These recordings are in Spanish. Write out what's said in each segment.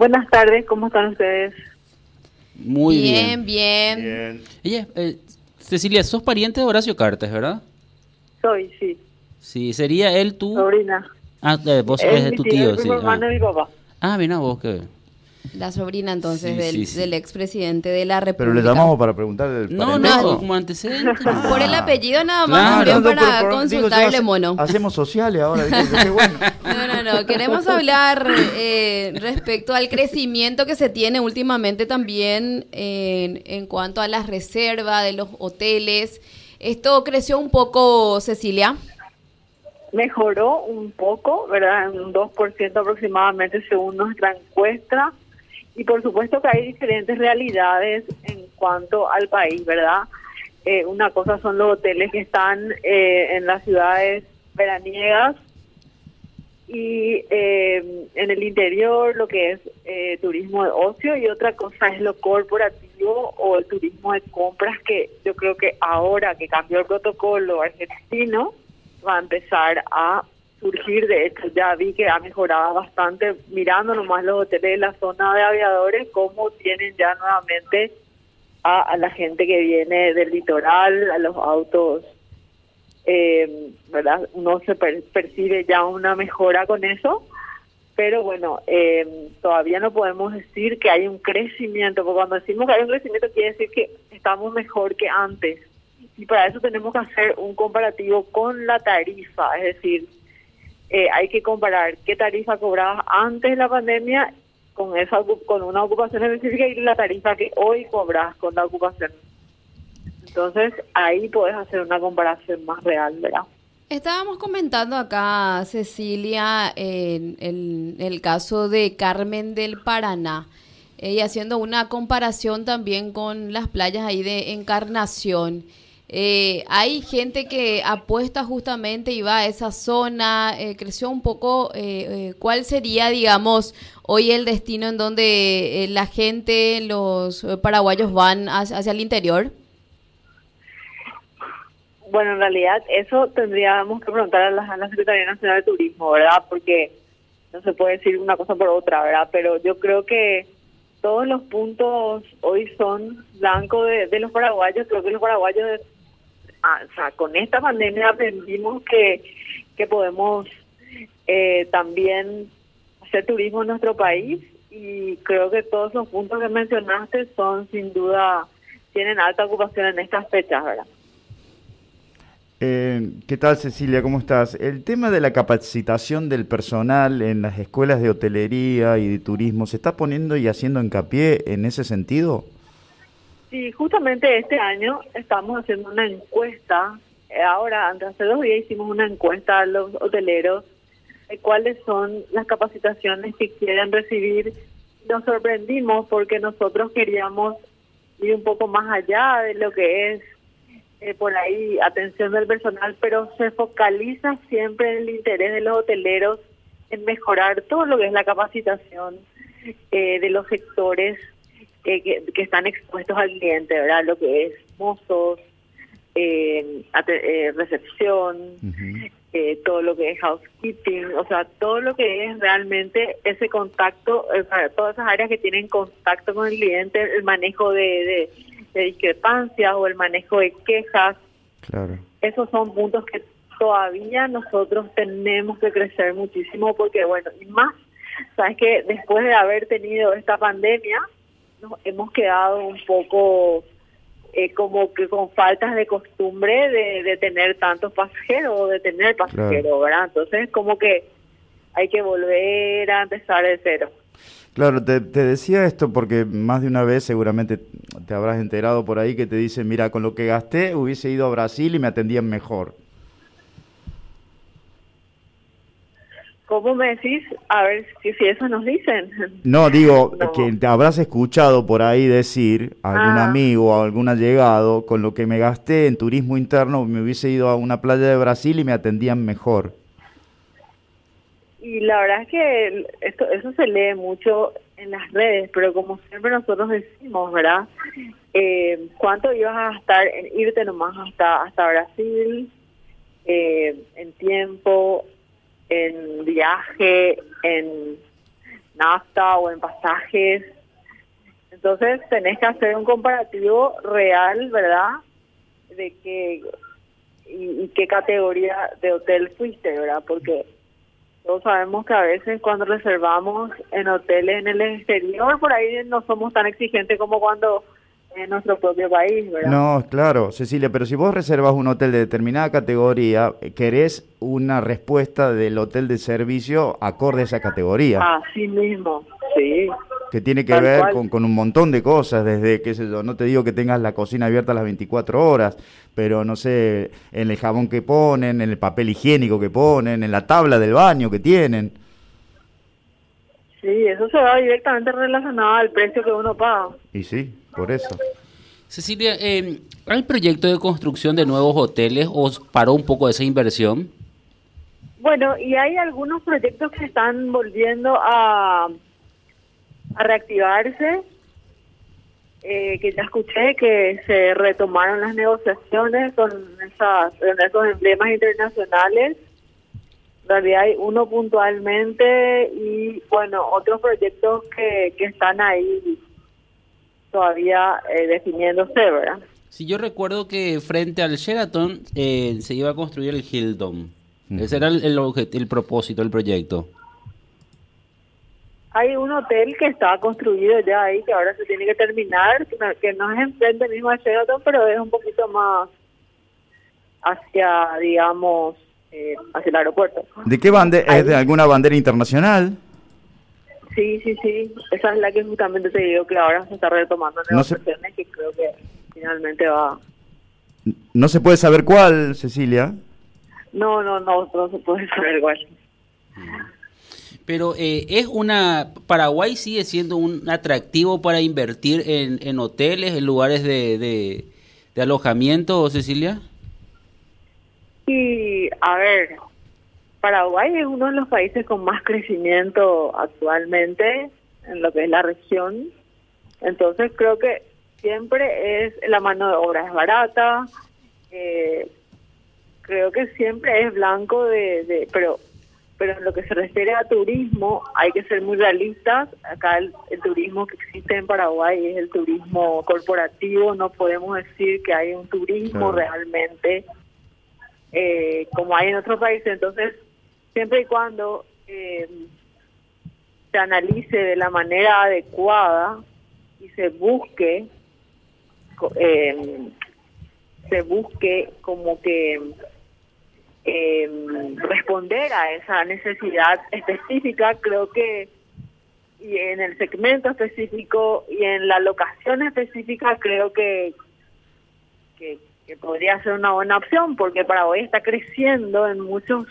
Buenas tardes, ¿cómo están ustedes? Muy bien. Bien, bien. Ella, eh, Cecilia, sos pariente de Horacio Cartes, ¿verdad? Soy, sí. Sí, sería él tu... Sobrina. Ah, eh, vos Es es mi tu tío, tío, sí. mi hermano Ah, y mi papá. ah mira vos que... La sobrina entonces Sí, del, sí, sí. del expresidente de la República. Pero le llamamos para preguntarle el No, parentesco. no, como antecedente. no. Por el apellido nada más, Claro. también No, no, para pero- pero digo, consultarle, yo, mono. Hacemos sociales ahora, ¿viste? qué Queremos hablar eh, respecto al crecimiento que se tiene últimamente también en, en cuanto a las reservas de los hoteles. Esto creció un poco, Cecilia. Mejoró un poco, ¿verdad? Un 2% aproximadamente según nuestra encuesta. Y por supuesto que hay diferentes realidades en cuanto al país, ¿verdad? Eh, una cosa son los hoteles que están eh, en las ciudades veraniegas y eh, en el interior lo que es eh, turismo de ocio y otra cosa es lo corporativo o el turismo de compras que yo creo que ahora que cambió el protocolo argentino va a empezar a surgir. De hecho, ya vi que ha mejorado bastante mirando nomás los hoteles de la zona de aviadores, cómo tienen ya nuevamente a, a la gente que viene del litoral, a los autos, eh, ¿verdad? No se per- percibe ya una mejora con eso. Pero bueno, eh, todavía no podemos decir que hay un crecimiento, porque cuando decimos que hay un crecimiento quiere decir que estamos mejor que antes y para eso tenemos que hacer un comparativo con la tarifa, es decir, eh, hay que comparar qué tarifa cobrabas antes de la pandemia con esa con una ocupación específica y la tarifa que hoy cobras con la ocupación. Entonces ahí puedes hacer una comparación más real, ¿verdad? Estábamos comentando acá, Cecilia, en el, caso de Carmen del Paraná, y haciendo una comparación también con las playas ahí de Encarnación. Eh, hay gente que apuesta justamente y va a esa zona, eh, creció un poco, eh, eh, ¿cuál sería, digamos, hoy el destino en donde eh, la gente, los paraguayos van hacia, hacia el interior? Bueno, en realidad eso tendríamos que preguntar a la, Secretaría Nacional de Turismo, ¿verdad? Porque no se puede decir una cosa por otra, ¿verdad? Pero yo creo que todos los puntos hoy son blancos de, de los paraguayos. Creo que los paraguayos, ah, o sea, con esta pandemia aprendimos que, que podemos eh, también hacer turismo en nuestro país y creo que todos los puntos que mencionaste son sin duda, tienen alta ocupación en estas fechas, ¿verdad? Eh, ¿Qué tal, Cecilia? ¿Cómo estás? El tema de la capacitación del personal en las escuelas de hotelería y de turismo, ¿se está poniendo y haciendo hincapié en ese sentido? Sí, justamente este año estamos haciendo una encuesta. Eh, Ahora, antes hace dos días hicimos una encuesta a los hoteleros de cuáles son las capacitaciones que quieren recibir. Nos sorprendimos porque nosotros queríamos ir un poco más allá de lo que es eh, por ahí atención del personal, pero se focaliza siempre en el interés de los hoteleros en mejorar todo lo que es la capacitación eh, de los sectores que, que, que están expuestos al cliente, ¿verdad? Lo que es mozos, eh, eh, recepción, eh, todo lo que es housekeeping, o sea, todo lo que es realmente ese contacto, eh, todas esas áreas que tienen contacto con el cliente, el manejo de, de, de discrepancias o el manejo de quejas, Claro. esos son puntos que todavía nosotros tenemos que crecer muchísimo porque, bueno, y más, sabes que después de haber tenido esta pandemia, nos hemos quedado un poco eh, como que con faltas de costumbre de, de tener tantos pasajeros o de tener pasajeros, ¿verdad? Entonces, como que hay que volver a empezar de cero. Claro, te, te decía esto porque más de una vez seguramente te habrás enterado por ahí que te dicen, mira, con lo que gasté hubiese ido a Brasil y me atendían mejor. ¿Cómo me decís? A ver si, si eso nos dicen. No, digo No. que te habrás escuchado por ahí decir a algún Ah. amigo o algún allegado, con lo que me gasté en turismo interno me hubiese ido a una playa de Brasil y me atendían mejor. Y la verdad es que esto, eso se lee mucho en las redes, pero como siempre nosotros decimos, ¿verdad? Eh, ¿Cuánto ibas a gastar en irte nomás hasta hasta Brasil? Eh, en tiempo, en viaje, en nafta o en pasajes. Entonces tenés que hacer un comparativo real, ¿verdad? De qué y, y qué categoría de hotel fuiste, ¿verdad? Porque todos sabemos que a veces cuando reservamos en hoteles en el exterior, por ahí no somos tan exigentes como cuando en nuestro propio país, ¿verdad? No, claro, Cecilia, pero si vos reservas un hotel de determinada categoría, querés una respuesta del hotel de servicio acorde a esa categoría. Así mismo, sí. Que tiene que Tal ver con, con un montón de cosas, desde, qué sé yo, no te digo que tengas la cocina abierta las 24 horas, pero no sé, en el jabón que ponen, en el papel higiénico que ponen, en la tabla del baño que tienen. Sí, eso se va directamente relacionado al precio que uno paga. Y sí, por eso. Cecilia, eh, ¿hay proyecto de construcción de nuevos hoteles o paró un poco esa inversión? Bueno, y hay algunos proyectos que están volviendo a, a reactivarse, eh, que ya escuché que se retomaron las negociaciones con, esas, con esos emblemas internacionales. En realidad hay uno puntualmente y, bueno, otros proyectos que, que están ahí todavía eh, definiéndose, ¿verdad? Si yo recuerdo que frente al Sheraton eh, se iba a construir el Hilton. Ese era el, el propósito del proyecto. Hay un hotel que está construido ya ahí, que ahora se tiene que terminar, que no, es enfrente mismo a Sheraton, pero es un poquito más hacia, digamos, eh, hacia el aeropuerto. ¿De qué bandera? ¿Es de alguna bandera internacional? Sí, sí, sí. Esa es la que justamente te digo que ahora se está retomando No se- negociaciones que creo que finalmente va... No se puede saber cuál, Cecilia. No, no, no, no se puede saber igual. Pero eh, es una... Paraguay sigue siendo un atractivo para invertir en, en hoteles, en lugares de, de, alojamiento, Cecilia. Y, a ver, Paraguay es uno de los países con más crecimiento actualmente en lo que es la región. Entonces creo que siempre es la mano de obra es barata. eh, creo que siempre es blanco de, de pero pero en lo que se refiere a turismo hay que ser muy realistas. Acá el, el turismo que existe en Paraguay es el turismo corporativo. No podemos decir que hay un turismo Claro. realmente eh, como hay en otros países. Entonces, siempre y cuando eh, se analice de la manera adecuada y se busque, eh, se busque como que eh, responder a esa necesidad específica, creo que y en el segmento específico y en la locación específica creo que, que, podría ser una buena opción porque Paraguay está creciendo en muchos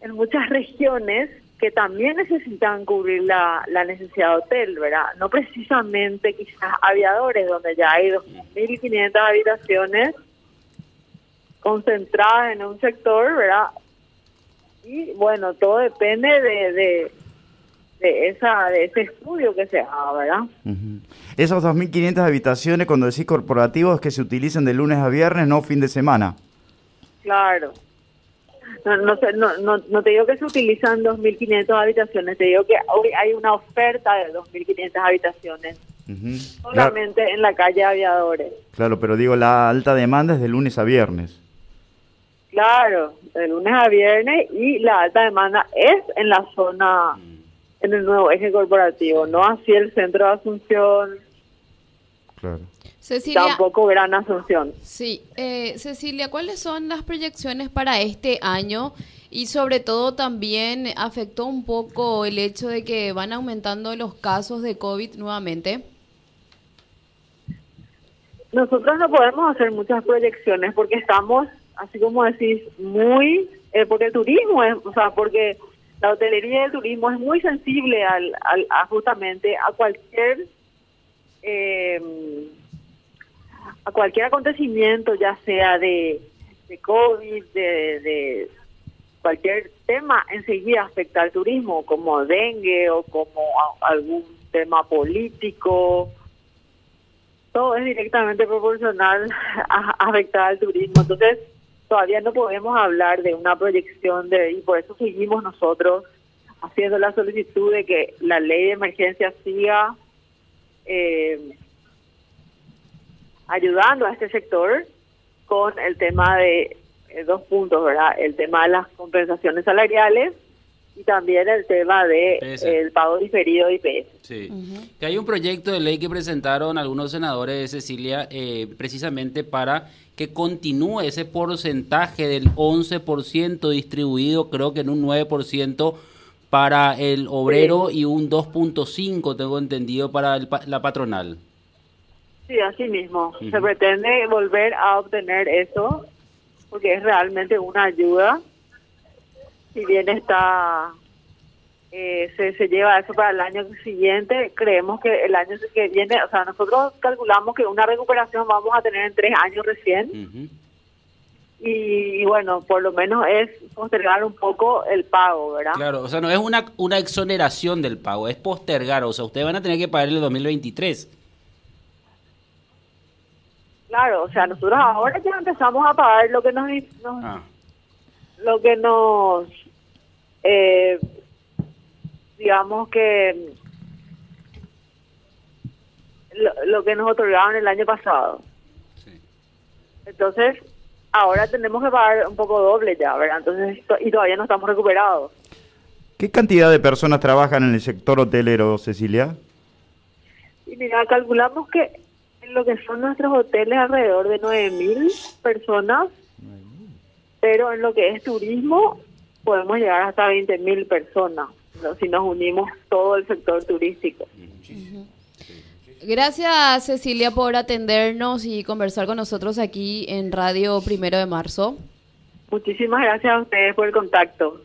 en muchas regiones que también necesitan cubrir la, la necesidad de hotel, ¿verdad? No precisamente quizás aviadores, donde ya hay 2.500 habitaciones concentradas en un sector, ¿verdad? Y bueno, todo depende de, de, de esa de ese estudio que se haga, ¿verdad? Ujú. Esas 2.500 habitaciones, cuando decís corporativos, que se utilizan de lunes a viernes, no fin de semana. Claro. No, no, sé, no, no, no te digo que se utilizan 2.500 habitaciones, te digo que hoy hay una oferta de 2.500 habitaciones Ujú. Claro, solamente en la calle Aviadores. claro, pero digo, la alta demanda es de lunes a viernes. Claro, de lunes a viernes y la alta demanda es en la zona, en el nuevo eje corporativo, no así el centro de Asunción, Claro. Cecilia, tampoco Gran Asunción. sí, eh, Cecilia, ¿cuáles son las proyecciones para este año? Y sobre todo también afectó un poco el hecho de que van aumentando los casos de COVID nuevamente. Nosotros no podemos hacer muchas proyecciones porque estamos, así como decís, muy, eh, porque el turismo es, o sea, porque la hotelería y el turismo es muy sensible al, al a justamente a cualquier eh, a cualquier acontecimio, ya sea de, de COVID, de, de cualquier tema, enseguida afecta al turismo, como dengue o como algún tema político todo es directamente proporcional a afectar al turismo. Entonces, todavía no podemos hablar de una proyección de, y por eso seguimos nosotros haciendo la solicitud de que la ley de emergencia siga eh, ayudando a este sector con el tema de eh, dos puntos, ¿verdad? El tema de las compensaciones salariales y también el tema de el pago diferido de IPS. Sí. Que hay un proyecto de ley que presentaron algunos senadores de Cecilia eh, precisamente para que continúe ese porcentaje del 11% distribuido, creo que en un 9% para el obrero y un 2.5, tengo entendido, para la patronal. Sí, así mismo. Se pretende volver a obtener eso porque es realmente una ayuda. Si bien está eh, se, se lleva eso para el año siguiente, creemos que el año que viene, o sea, nosotros calculamos que una recuperación vamos a tener en tres años recién. y, bueno, por lo menos es postergar un poco el pago, ¿verdad? Claro, o sea, no es una, una exoneración del pago, es postergar, o sea, ustedes van a tener que pagar el 2023. Claro, o sea, nosotros ahora ya empezamos a pagar lo que nos, ah. lo que nos eh, digamos que lo, que nos otorgaron el año pasado. Entonces, ahora tenemos que pagar un poco doble ya, ¿verdad? Entonces, y todavía no estamos recuperados. ¿Qué cantidad de personas trabajan en el sector hotelero, Cecilia? Y mira, calculamos que lo que son nuestros hoteles alrededor de 9.000 personas, pero en lo que es turismo podemos llegar hasta 20.000 personas si nos unimos todo el sector turístico. Gracias Cecilia por atendernos y conversar con nosotros aquí en Radio Primero de Marzo. Muchísimas gracias a ustedes por el contacto.